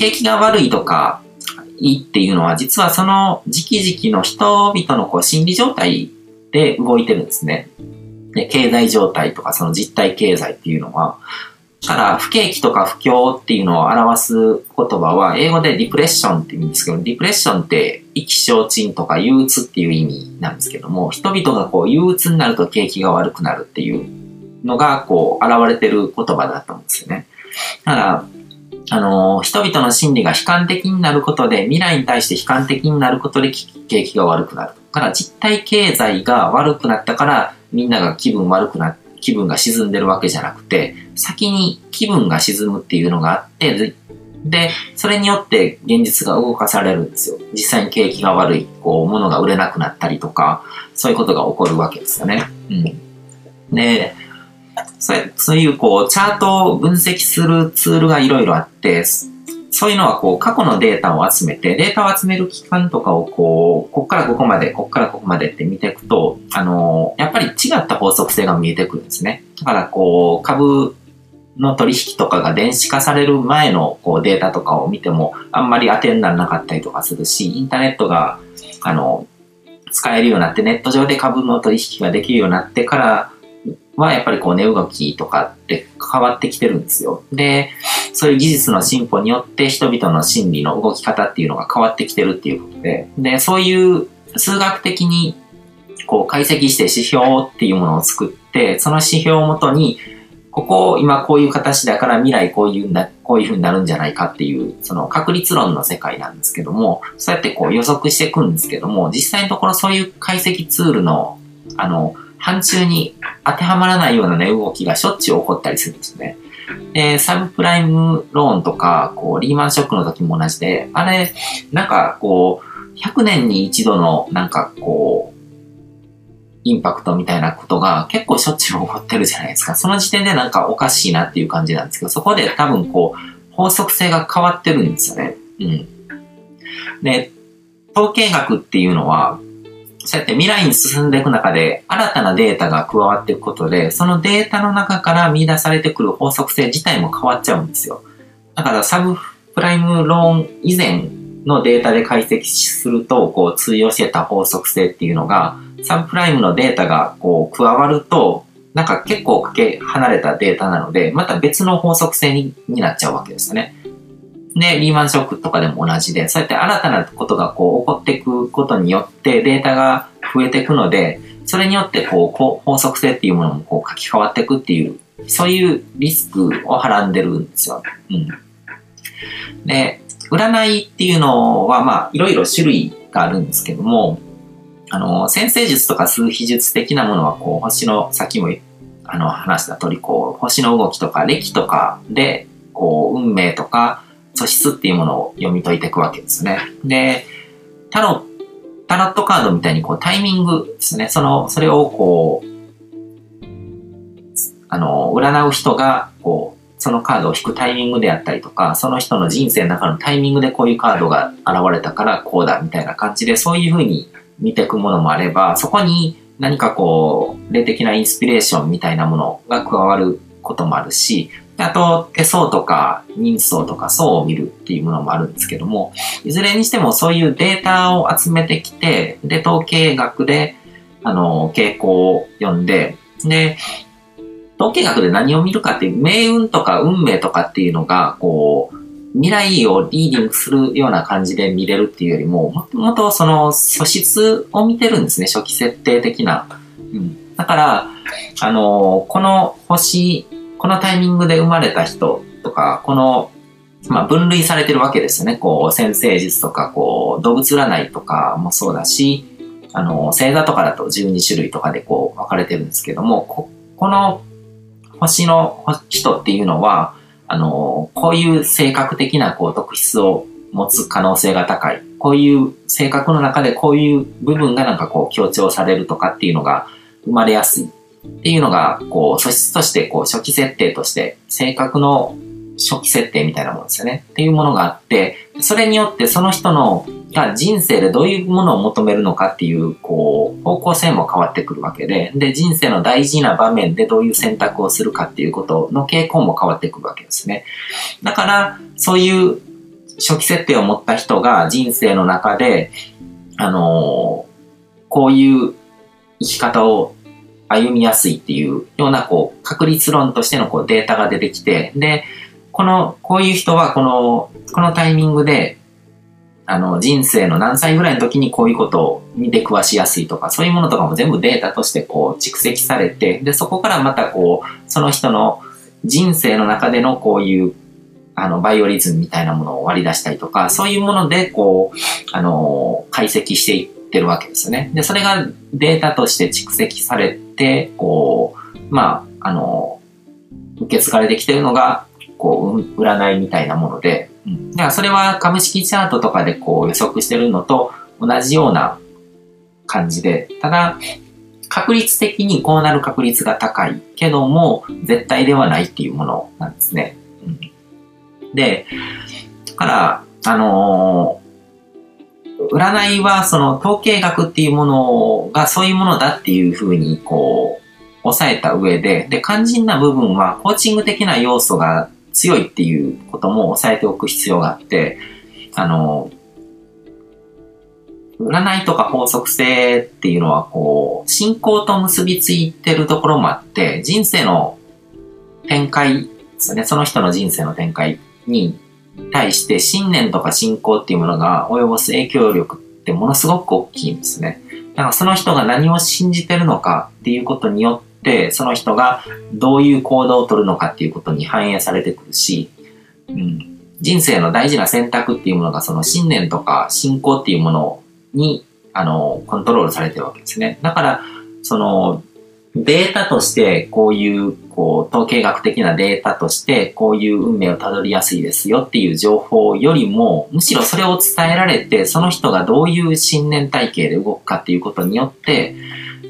景気が悪いとか、いいっていうのは、実はその時期時期の人々のこう心理状態で動いてるんですね。で、経済状態とかその実体経済っていうのは、だから不景気とか不況っていうのを表す言葉は、英語でディプレッションって言うんですけど、ディプレッションって意気消沈とか憂鬱っていう意味なんですけども、人々がこう憂鬱になると景気が悪くなるっていうのが、こう、現れてる言葉だと思うんですよね。だから、あの、人々の心理が悲観的になることで、未来に対して悲観的になることで景気が悪くなる。だから実体経済が悪くなったから、みんなが気分悪くな、気分が沈んでるわけじゃなくて、先に気分が沈むっていうのがあって、で、それによって現実が動かされるんですよ。実際に景気が悪い、こう、物が売れなくなったりとか、そういうことが起こるわけですよね。うん。で、そそういうこう、チャートを分析するツールがいろいろあって、そういうのはこう、過去のデータを集めて、データを集める期間とかをこう、こっからここまで、こっからここまでって見ていくと、あのやっぱり違った法則性が見えてくるんですね。だからこう、株の取引とかが電子化される前のこうデータとかを見ても、あんまり当てにならなかったりとかするし、インターネットが、あの、使えるようになって、ネット上で株の取引ができるようになってからは、やっぱりこう値動きとかって変わってきてるんですよ。で、そういう技術の進歩によって人々の心理の動き方っていうのが変わってきてるっていうことで、で、そういう数学的にこう解析して指標っていうものを作って、その指標をもとに、ここ今こういう形だから未来こういうな、こういう風になるんじゃないかっていう、その確率論の世界なんですけども、そうやってこう予測していくんですけども、実際のところそういう解析ツールの、あの、範疇に当てはまらないような値動きがしょっちゅう起こったりするんですね。で、サブプライムローンとか、こう、リーマンショックの時も同じで、あれ、なんかこう、100年に一度の、なんかこう、インパクトみたいなことが結構しょっちゅう起こってるじゃないですか。その時点でなんかおかしいなっていう感じなんですけど、そこで多分こう、法則性が変わってるんですよね。うん。で、統計学っていうのは、そうやって未来に進んでいく中で新たなデータが加わっていくことで、そのデータの中から見出されてくる法則性自体も変わっちゃうんですよ。だからサブプライムローン以前のデータで解析すると、こう通用してた法則性っていうのが、サブプライムのデータがこう加わると、なんか結構かけ離れたデータなので、また別の法則性になっちゃうわけですね。で、リーマンショックとかでも同じで、そうやって新たなことがこう起こっていくことによってデータが増えていくので、それによってこう法則性っていうものもこう書き換わっていくっていう、そういうリスクをはらんでるんですよ。うん。で、占いっていうのはまあいろいろ種類があるんですけども、あの、先生術とか数秘術的なものはこう星の、さっきもあの話した通りこう星の動きとか歴とかでこう運命とか素質っていうものを読み解いていくわけですね。で、タロタロットカードみたいにこうタイミングですね。その、それをこう、あの、占う人が、こう、そのカードを引くタイミングであったりとか、その人の人生の中のタイミングでこういうカードが現れたからこうだみたいな感じで、そういうふうに見ていくものもあれば、そこに何かこう、霊的なインスピレーションみたいなものが加わることもあるし、あと、手相とか人相とか層を見るっていうものもあるんですけども、いずれにしてもそういうデータを集めてきて、で、統計学で、あの、傾向を読んで、で、統計学で何を見るかっていう、命運とか運命とかっていうのが、こう、未来をリーディングするような感じで見れるっていうよりも、もともとその素質を見てるんですね、初期設定的な。うん。だから、あの、この星このタイミングで生まれた人とか、この、まあ、分類されてるわけですよね。こう、先生術とか、こう、動物占いとかもそうだし、あの、星座とかだと12種類とかでこう、分かれてるんですけども、ここの星の人っていうのは、あの、こういう性格的なこう特質を持つ可能性が高い。こういう性格の中でこういう部分がなんかこう強調されるとかっていうのが生まれやすいっていうのが、こう、素質として、こう、初期設定として、性格の初期設定みたいなものですよね。っていうものがあって、それによってその人の、が人生でどういうものを求めるのかっていう、こう、方向性も変わってくるわけで、で、人生の大事な場面でどういう選択をするかっていうことの傾向も変わってくるわけですね。だから、そういう初期設定を持った人が人生の中で、あのこういう生き方を歩みやすいっていうような、こう、確率論としてのこうデータが出てきて、で、この、こういう人はこの、このタイミングで、あの、人生の何歳ぐらいの時にこういうことに出くわしやすいとか、そういうものとかも全部データとしてこう蓄積されて、で、そこからまたこう、その人の人生の中でのこういう、あの、バイオリズムみたいなものを割り出したりとか、そういうもので、こう、あの、解析していってるわけですよね。で、それがデータとして蓄積されて、こう、まあ、あの、受け継がれてきてるのが、こう、占いみたいなもので、うん。だからそれは株式チャートとかでこう予測してるのと同じような感じで、ただ、確率的にこうなる確率が高いけども、絶対ではないっていうものなんですね。うん、で、だから、あのー、占いはその統計学っていうものがそういうものだっていうふうにこう、抑えた上で、で、肝心な部分はコーチング的な要素が強いっていうことも抑えておく必要があって、あの、占いとか法則性っていうのはこう、信仰と結びついてるところもあって、人生の展開ですね。その人の人生の展開に対して信念とか信仰っていうものが及ぼす影響力ってものすごく大きいんですね。だからその人が何を信じてるのかっていうことによって、その人がどういう行動をとるのかっていうことに反映されてくるし、うん、人生の大事な選択っていうものがその信念とか信仰っていうものに、あの、コントロールされてるわけですね。だから、その、データとしてこういう、こう、統計学的なデータとしてこういう運命をたどりやすいですよっていう情報よりも、むしろそれを伝えられて、その人がどういう信念体系で動くかっていうことによって、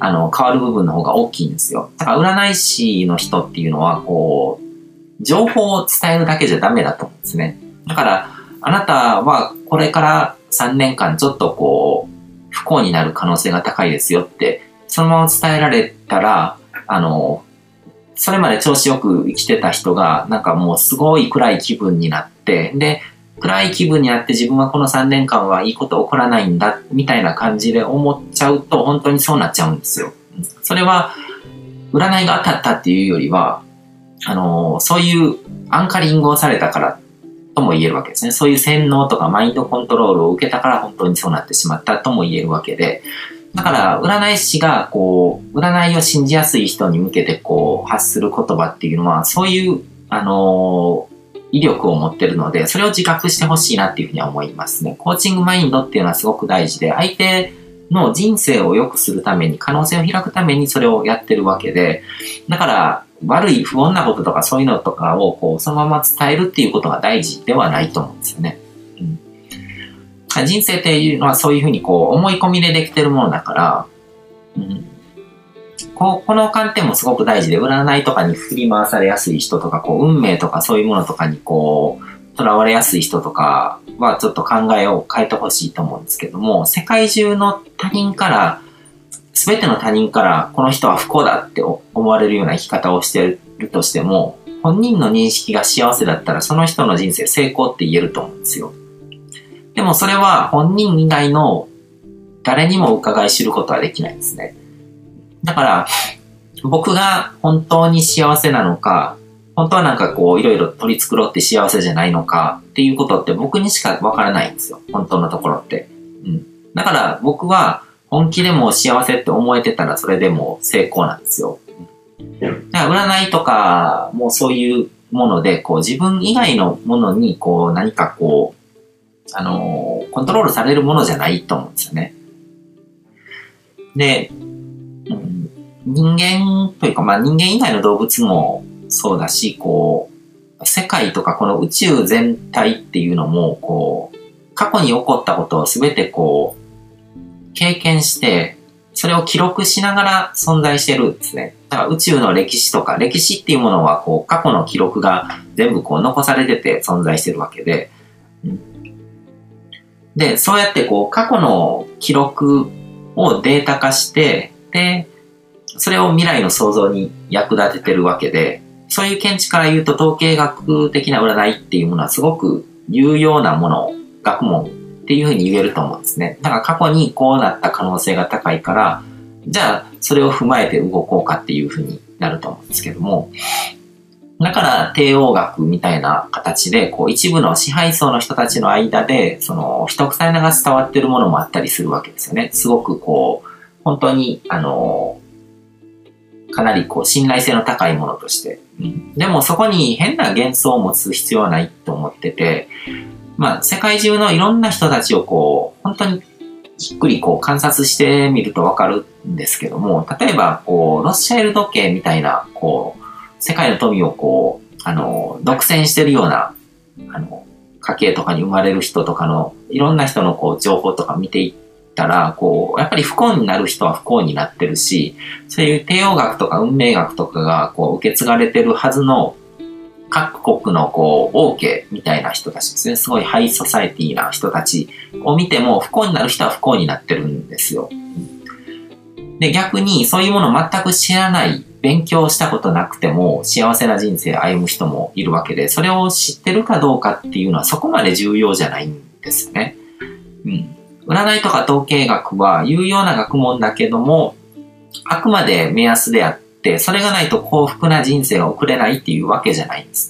あの、変わる部分の方が大きいんですよ。だから占い師の人っていうのは、こう、情報を伝えるだけじゃダメだと思うんですね。だから、あなたはこれから3年間ちょっとこう、不幸になる可能性が高いですよって、そのまま伝えられたら、あの、それまで調子よく生きてた人が、なんかもうすごい暗い気分になって、で、暗い気分になって自分はこの3年間はいいこと起こらないんだ、みたいな感じで思っちゃうと、本当にそうなっちゃうんですよ。それは、占いが当たったっていうよりは、あの、そういうアンカリングをされたからとも言えるわけですね。そういう洗脳とかマインドコントロールを受けたから本当にそうなってしまったとも言えるわけで、だから、占い師が、こう、占いを信じやすい人に向けて、こう、発する言葉っていうのは、そういう、あのー、威力を持ってるので、それを自覚してほしいなっていうふうには思いますね。コーチングマインドっていうのはすごく大事で、相手の人生を良くするために、可能性を開くためにそれをやってるわけで、だから、悪い不穏なこととかそういうのとかをこうそのまま伝えるっていうことが大事ではないと思うんですよね。人生っていうのはそういうふうにこう思い込みでできてるものだから、うん、ここの観点もすごく大事で占いとかに振り回されやすい人とかこう運命とかそういうものとかにこう囚われやすい人とかはちょっと考えを変えてほしいと思うんですけども世界中の他人からすべての他人からこの人は不幸だって思われるような生き方をしてるとしても、本人の認識が幸せだったらその人の人生成功って言えると思うんですよ。でもそれは本人以外の誰にもお伺い知ることはできないですね。だから、僕が本当に幸せなのか、本当はなんかこういろいろ取り繕って幸せじゃないのかっていうことって僕にしかわからないんですよ。本当のところって。うん。だから僕は本気でも幸せって思えてたらそれでも成功なんですよ。だから占いとかもそういうもので、こう自分以外のものにこう何かこう、あの、コントロールされるものじゃないと思うんですよね。で、うん、人間というか、まあ人間以外の動物もそうだし、こう、世界とかこの宇宙全体っていうのも、こう、過去に起こったことを全てこう、経験して、それを記録しながら存在してるんですね。だから宇宙の歴史とか、歴史っていうものはこう過去の記録が全部こう残されてて存在してるわけで、で、そうやってこう過去の記録をデータ化して、で、それを未来の創造に役立ててるわけで、そういう見地から言うと統計学的な占いっていうものはすごく有用なもの、学問っていうふうに言えると思うんですね。だから過去にこうなった可能性が高いから、じゃあそれを踏まえて動こうかっていうふうになると思うんですけども、だから帝王学みたいな形で、こう一部の支配層の人たちの間で、その一臭いが伝わってるものもあったりするわけですよね。すごくこう、本当に、あの、かなりこう信頼性の高いものとして。うん、でもそこに変な幻想を持つ必要はないと思ってて、まあ世界中のいろんな人たちをこう、本当にじっくりこう観察してみるとわかるんですけども、例えばこう、ロスシャイル時計みたいな、こう、世界の富をこう、あの、独占してるような、あの、家系とかに生まれる人とかの、いろんな人のこう、情報とか見ていったら、こう、やっぱり不幸になる人は不幸になってるし、そういう帝王学とか運命学とかが、こう、受け継がれてるはずの、各国のこう、王家みたいな人たちですね。すごいハイソサエティな人たちを見ても、不幸になる人は不幸になってるんですよ。で、逆にそういうものを全く知らない、勉強したことなくても幸せな人生を歩む人もいるわけで、それを知ってるかどうかっていうのはそこまで重要じゃないんですね。うん。占いとか統計学は有用な学問だけども、あくまで目安であって、それがないと幸福な人生を送れないっていうわけじゃないんです